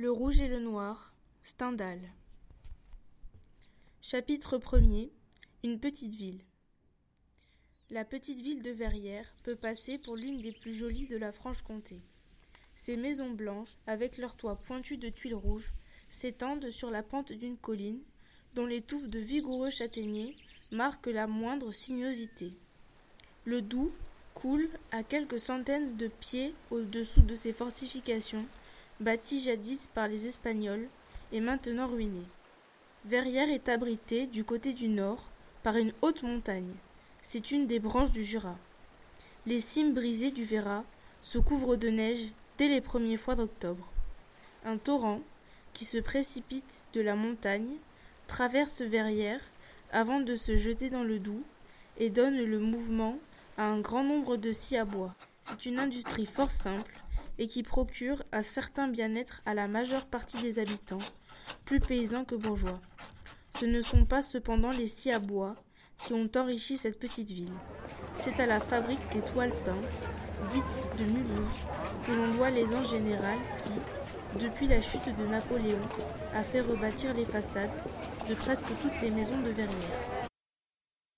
Le rouge et le noir, Stendhal. Chapitre 1er Une petite ville. La petite ville de Verrières peut passer pour l'une des plus jolies de la Franche-Comté. Ses maisons blanches, avec leurs toits pointus de tuiles rouges, s'étendent sur la pente d'une colline, dont les touffes de vigoureux châtaigniers marquent la moindre sinuosité. Le Doubs coule à quelques centaines de pieds au-dessous de ces fortifications, bâties jadis par les Espagnols et maintenant ruinées. Verrières est abritée du côté du nord par une haute montagne. C'est une des branches du Jura. Les cimes brisées du Véra se couvrent de neige dès les premiers fois d'octobre. Un torrent, qui se précipite de la montagne, traverse Verrières avant de se jeter dans le Doubs et donne le mouvement à un grand nombre de scies à bois. C'est une industrie fort simple et qui procure un certain bien-être à la majeure partie des habitants, plus paysans que bourgeois. Ce ne sont pas cependant les scies à bois qui ont enrichi cette petite ville. C'est à la fabrique des toiles peintes, dites de Mulhouse, que l'on doit l'aisance générale qui, depuis la chute de Napoléon, a fait rebâtir les façades de presque toutes les maisons de Verrières.